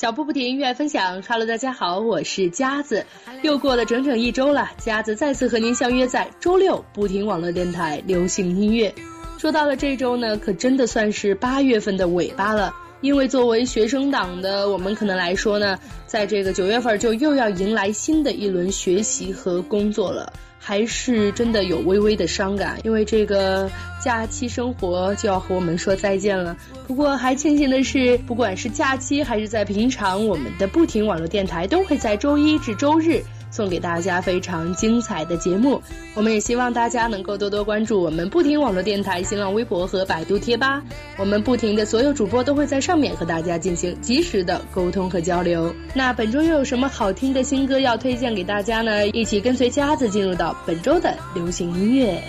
小布不停，音乐分享。Hello，大家好，我是佳子。又过了整整一周了，佳子再次和您相约在周六不停网络电台流行音乐。说到了这周呢，可真的算是八月份的尾巴了。因为作为学生党的我们，可能来说呢，在这个九月份就又要迎来新的一轮学习和工作了。还是真的有微微的伤感，因为这个假期生活就要和我们说再见了。不过还庆幸的是，不管是假期还是在平常，我们的不停网络电台都会在周一至周日。送给大家非常精彩的节目，我们也希望大家能够多多关注我们不停网络电台、新浪微博和百度贴吧，我们不停的所有主播都会在上面和大家进行及时的沟通和交流。那本周又有什么好听的新歌要推荐给大家呢？一起跟随佳子进入到本周的流行音乐。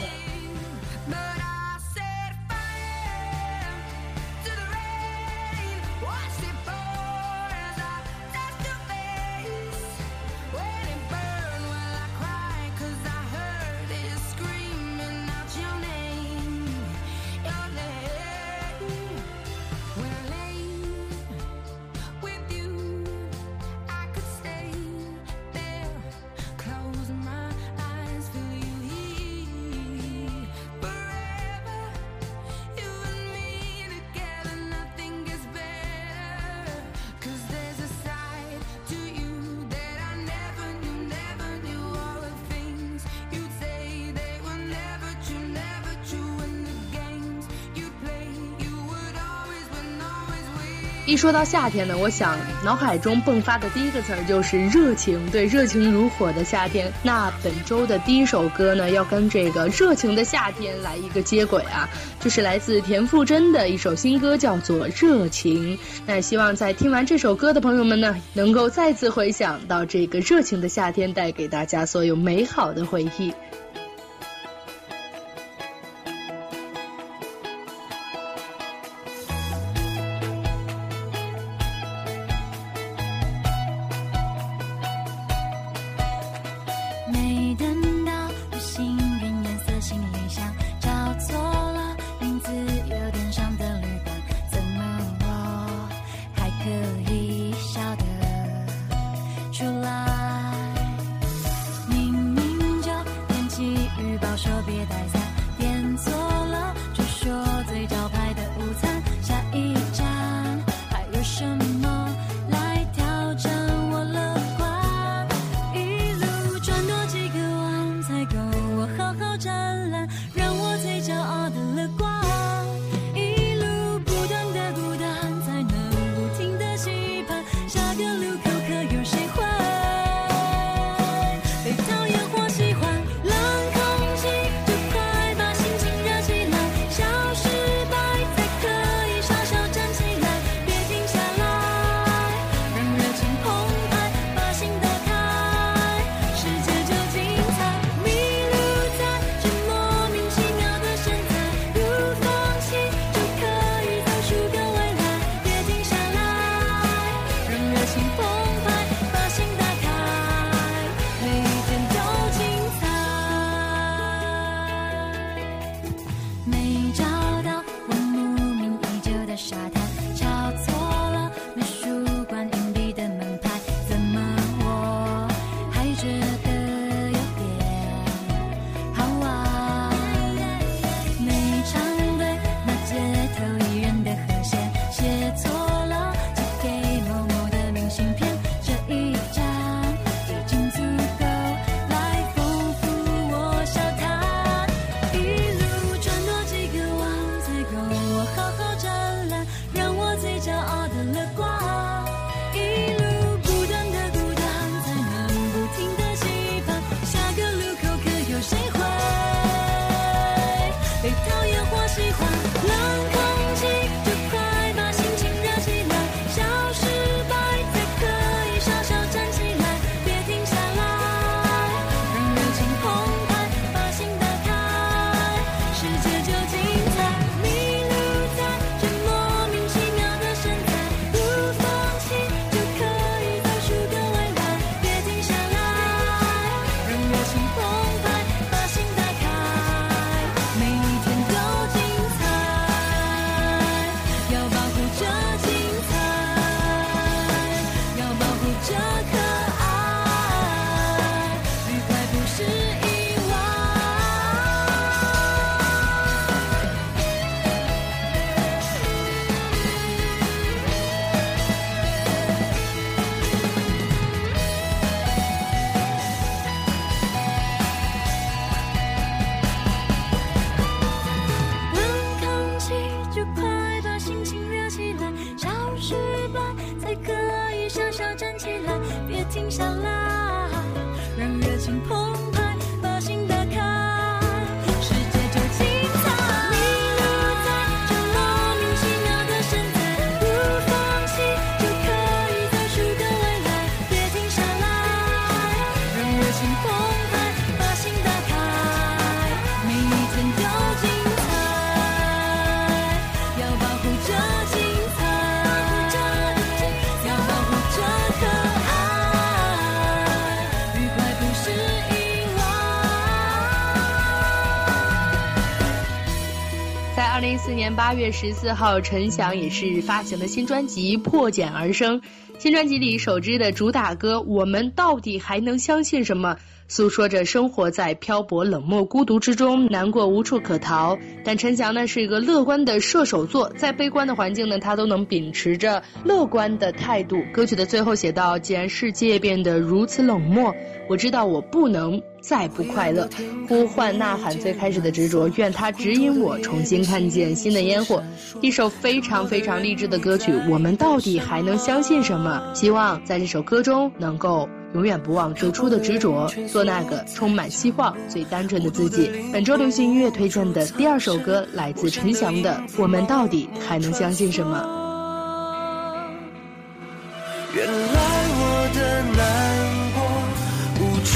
一说到夏天呢，我想脑海中迸发的第一个词儿就是热情。对，热情如火的夏天。那本周的第一首歌呢，要跟这个热情的夏天来一个接轨啊，就是来自田馥甄的一首新歌，叫做《热情》。那希望在听完这首歌的朋友们呢，能够再次回想到这个热情的夏天带给大家所有美好的回忆。八月十四号，陈翔也是发行了新专辑《破茧而生》。新专辑里首支的主打歌《我们到底还能相信什么》，诉说着生活在漂泊、冷漠、孤独之中，难过无处可逃。但陈翔呢是一个乐观的射手座，在悲观的环境呢，他都能秉持着乐观的态度。歌曲的最后写道：“既然世界变得如此冷漠，我知道我不能。”再不快乐，呼唤呐喊最开始的执着，愿它指引我重新看见新的烟火。一首非常非常励志的歌曲，我们到底还能相信什么？希望在这首歌中能够永远不忘最初的执着，做那个充满希望、最单纯的自己。本周流行音乐推荐的第二首歌来自陈翔的《我们到底还能相信什么》。原来我的难过无处。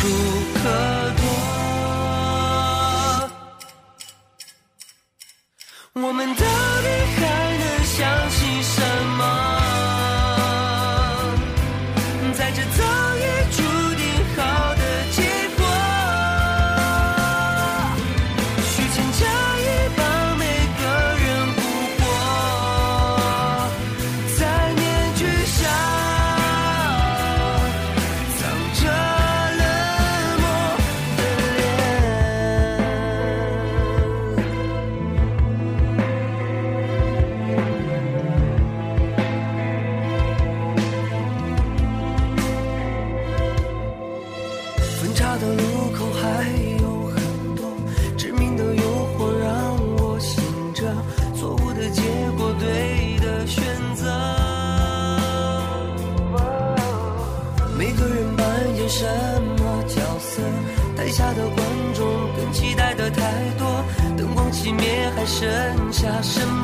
可躲，我们到底还什么？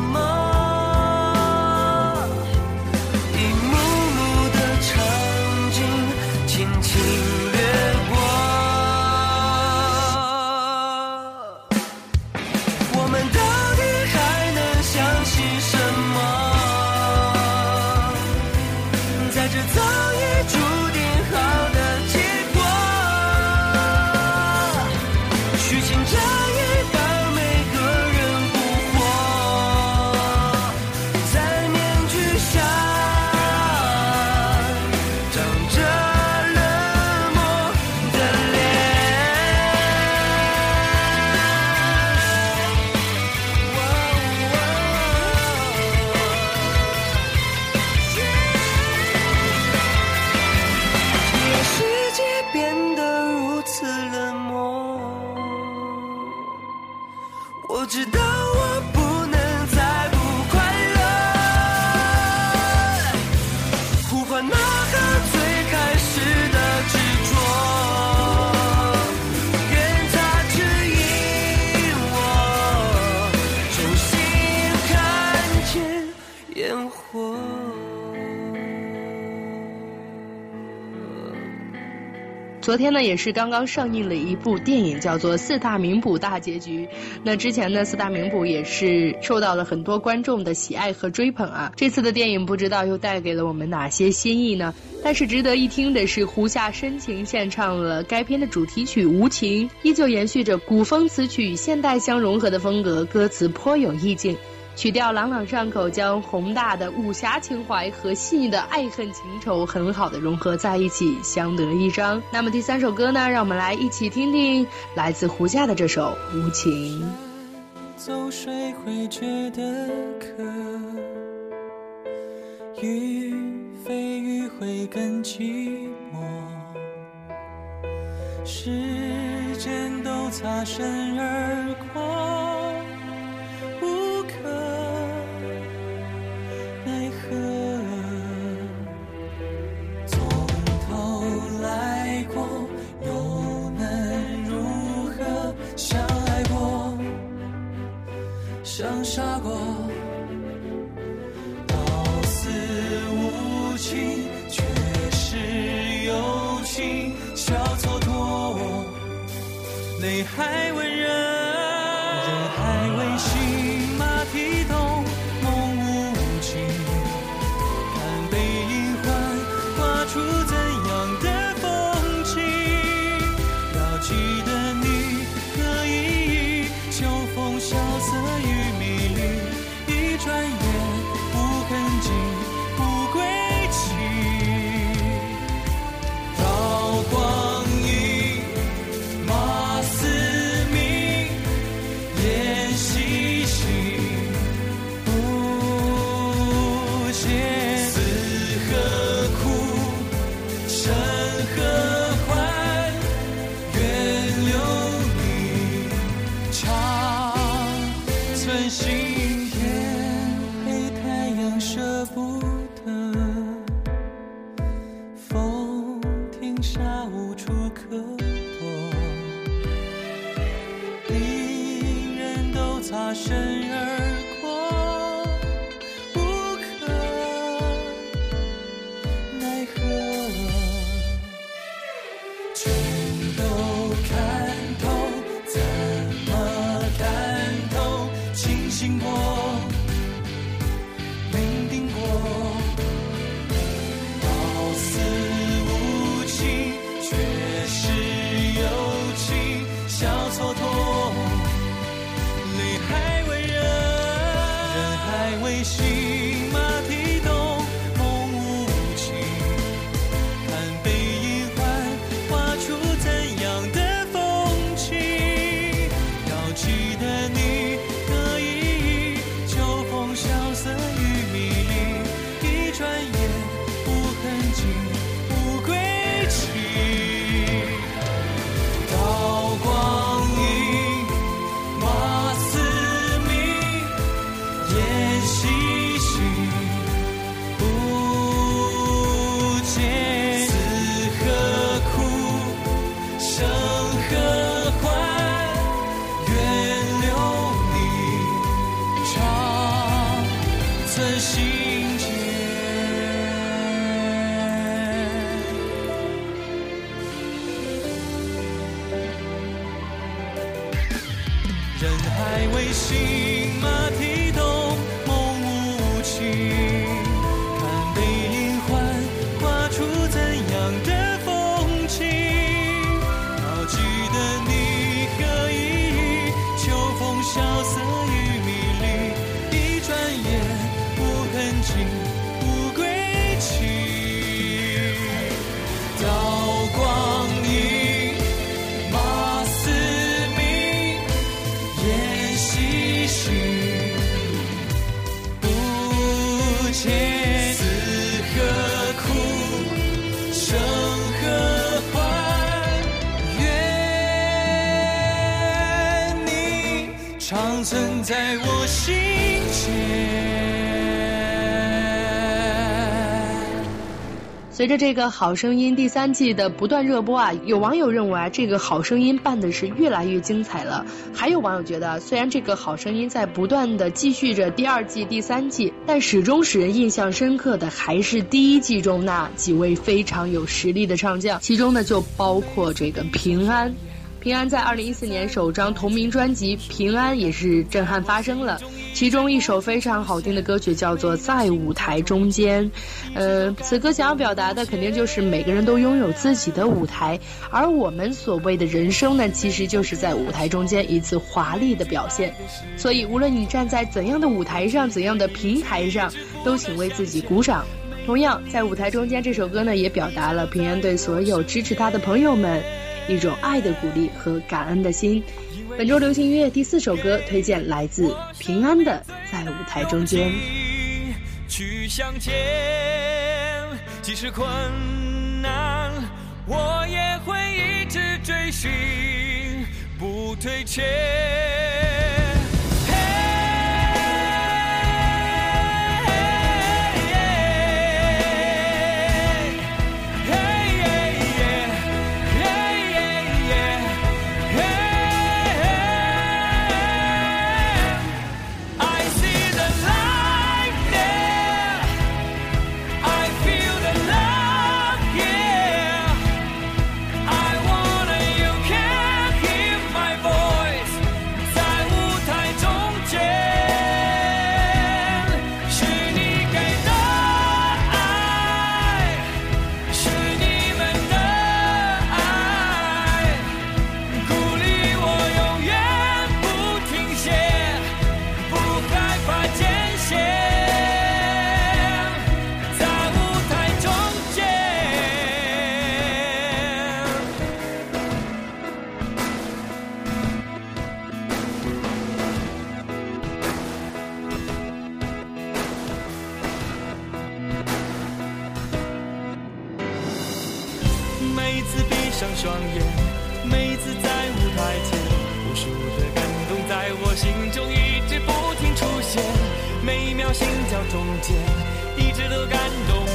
昨天呢，也是刚刚上映了一部电影，叫做《四大名捕大结局》。那之前呢，四大名捕也是受到了很多观众的喜爱和追捧啊。这次的电影不知道又带给了我们哪些新意呢？但是值得一听的是，胡夏深情献唱了该片的主题曲《无情》，依旧延续着古风词曲与现代相融合的风格，歌词颇有意境。曲调朗朗上口，将宏大的武侠情怀和细腻的爱恨情仇很好的融合在一起，相得益彰。那么第三首歌呢？让我们来一起听听来自胡夏的这首《无情》。走水会觉得渴，雨飞雨会更寂寞，时间都擦身而过。杀过，刀似无情，却是有情笑蹉跎，泪还温热，还在我心间。随着这个《好声音》第三季的不断热播啊，有网友认为啊，这个《好声音》办的是越来越精彩了。还有网友觉得，虽然这个《好声音》在不断的继续着第二季、第三季，但始终使人印象深刻的还是第一季中那几位非常有实力的唱将，其中呢就包括这个平安。平安在二零一四年首张同名专辑《平安》也是震撼发声了。其中一首非常好听的歌曲叫做《在舞台中间》，呃，此歌想要表达的肯定就是每个人都拥有自己的舞台，而我们所谓的人生呢，其实就是在舞台中间一次华丽的表现。所以，无论你站在怎样的舞台上、怎样的平台上，都请为自己鼓掌。同样，在舞台中间这首歌呢，也表达了平安对所有支持他的朋友们一种爱的鼓励和感恩的心。本周流行音乐第四首歌推荐来自平安的《在舞台中间》。去向前，即使困难，我也会一直追寻，不退却。心跳中间，一直都感动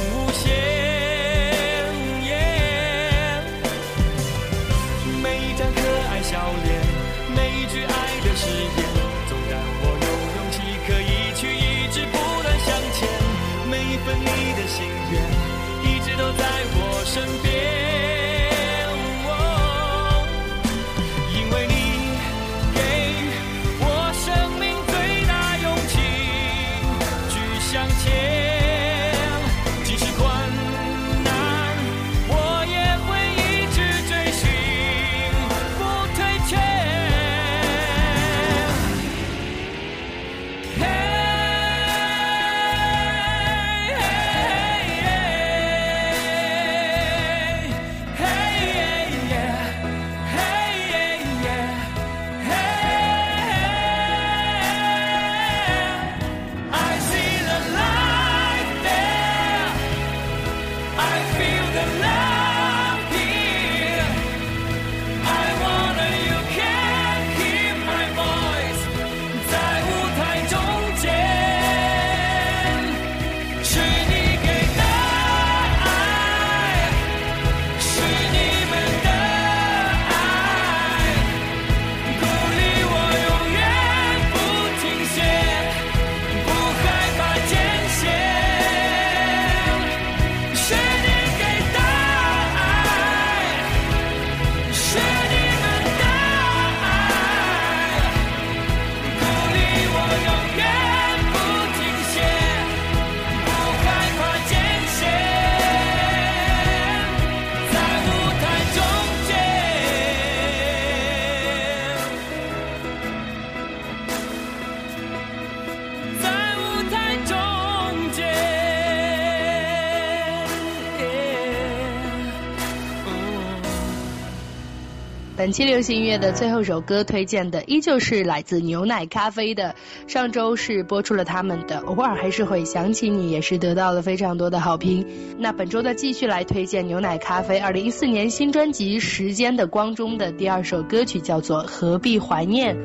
本期流行音乐的最后首歌推荐的依旧是来自牛奶咖啡的，上周是播出了他们的《偶尔还是会想起你》，也是得到了非常多的好评。那本周的，继续来推荐牛奶咖啡二零一四年新专辑《时间的光》中的第二首歌曲，叫做《何必怀念》。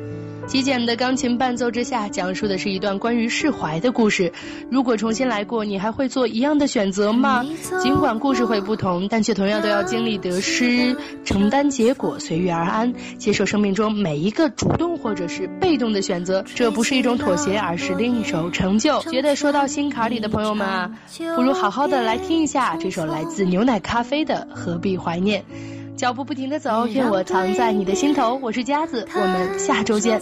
极简的钢琴伴奏之下，讲述的是一段关于释怀的故事。如果重新来过，你还会做一样的选择吗？尽管故事会不同，但却同样都要经历得失、承担结果、随遇而安，接受生命中每一个主动或者是被动的选择。这不是一种妥协，而是另一种成就。觉得说到心坎里的朋友们啊，不如好好的来听一下这首来自牛奶咖啡的《何必怀念》。脚步不停的走，愿我藏在你的心头。我是佳子，我们下周见。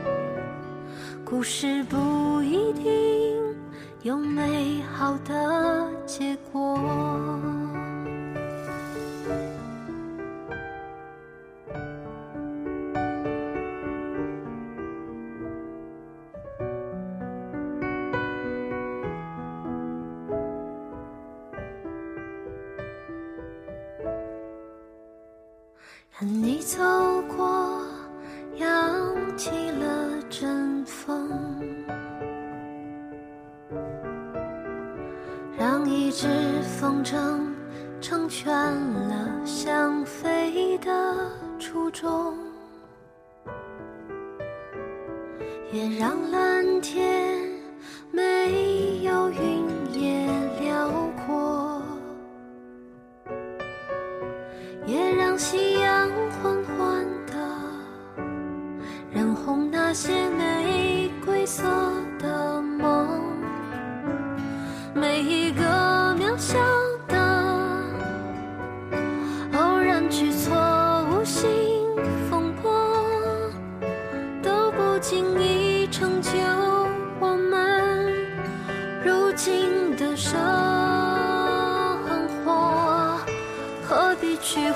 故事不一定有美好的结果。看你走过，成成全了想飞的初衷。也让蓝天没有云也辽阔。也让夕阳缓缓的染红那些玫瑰色的。